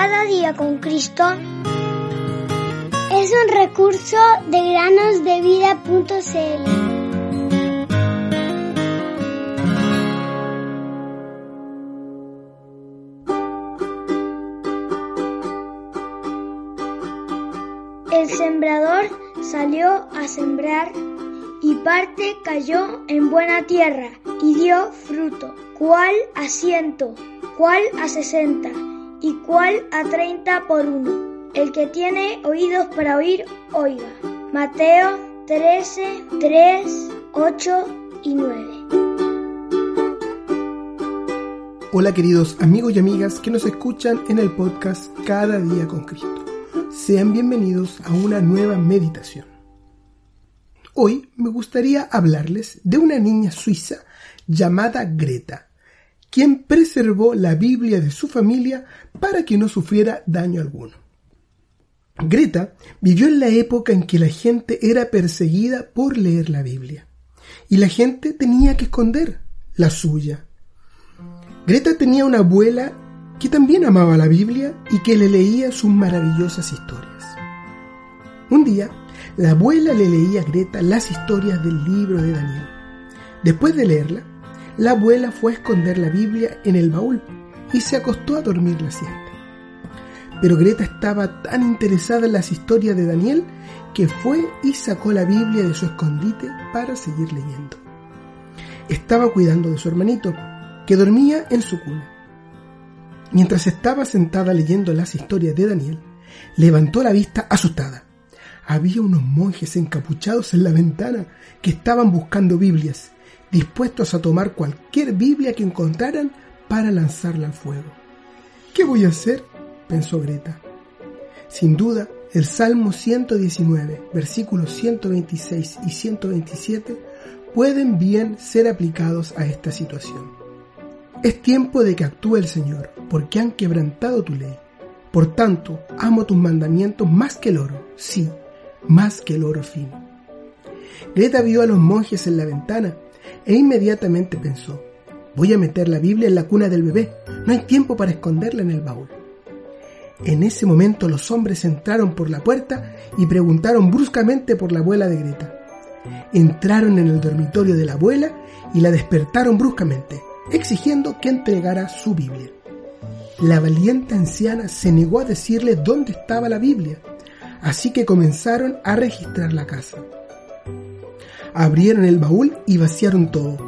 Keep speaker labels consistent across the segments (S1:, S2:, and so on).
S1: Cada día con Cristo es un recurso de granosdevida.cl. El sembrador salió a sembrar y parte cayó en buena tierra y dio fruto, cual a ciento, cual a sesenta y cual a treinta por uno. El que tiene oídos para oír, oiga. Mateo 13, 3, 8 y 9.
S2: Hola queridos amigos y amigas que nos escuchan en el podcast Cada día con Cristo. Sean bienvenidos a una nueva meditación. Hoy me gustaría hablarles de una niña suiza llamada Greta, quien preservó la Biblia de su familia para que no sufriera daño alguno. Greta vivió en la época en que la gente era perseguida por leer la Biblia y la gente tenía que esconder la suya. Greta tenía una abuela que también amaba la Biblia y que le leía sus maravillosas historias. Un día, la abuela le leía a Greta las historias del libro de Daniel. Después de leerla, la abuela fue a esconder la Biblia en el baúl y se acostó a dormir la siesta. Pero Greta estaba tan interesada en las historias de Daniel que fue y sacó la Biblia de su escondite para seguir leyendo. Estaba cuidando de su hermanito, que dormía en su cuna. Mientras estaba sentada leyendo las historias de Daniel, levantó la vista asustada. Había unos monjes encapuchados en la ventana que estaban buscando Biblias dispuestos a tomar cualquier Biblia que encontraran para lanzarla al fuego. ¿Qué voy a hacer? pensó Greta. Sin duda, el Salmo 119, versículos 126 y 127 pueden bien ser aplicados a esta situación. Es tiempo de que actúe el Señor, porque han quebrantado tu ley. Por tanto, amo tus mandamientos más que el oro, sí, más que el oro fino. Greta vio a los monjes en la ventana e inmediatamente pensó, voy a meter la Biblia en la cuna del bebé, no hay tiempo para esconderla en el baúl. En ese momento los hombres entraron por la puerta y preguntaron bruscamente por la abuela de Greta. Entraron en el dormitorio de la abuela y la despertaron bruscamente, exigiendo que entregara su Biblia. La valiente anciana se negó a decirle dónde estaba la Biblia, así que comenzaron a registrar la casa. Abrieron el baúl y vaciaron todo,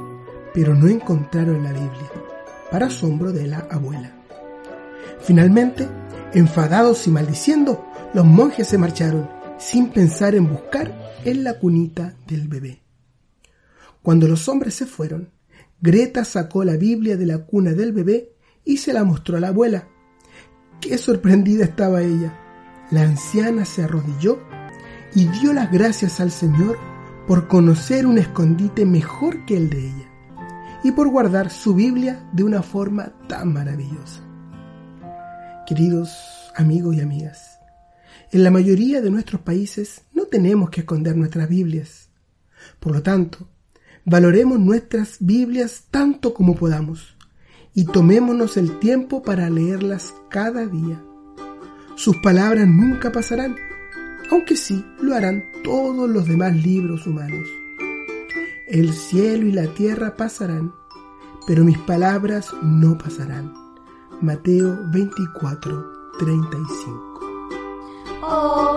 S2: pero no encontraron la Biblia, para asombro de la abuela. Finalmente, enfadados y maldiciendo, los monjes se marcharon, sin pensar en buscar en la cunita del bebé. Cuando los hombres se fueron, Greta sacó la Biblia de la cuna del bebé y se la mostró a la abuela. Qué sorprendida estaba ella. La anciana se arrodilló y dio las gracias al Señor por conocer un escondite mejor que el de ella y por guardar su Biblia de una forma tan maravillosa. Queridos amigos y amigas, en la mayoría de nuestros países no tenemos que esconder nuestras Biblias. Por lo tanto, valoremos nuestras Biblias tanto como podamos y tomémonos el tiempo para leerlas cada día. Sus palabras nunca pasarán aunque sí lo harán todos los demás libros humanos. El cielo y la tierra pasarán, pero mis palabras no pasarán. Mateo 24, 35.
S3: Oh,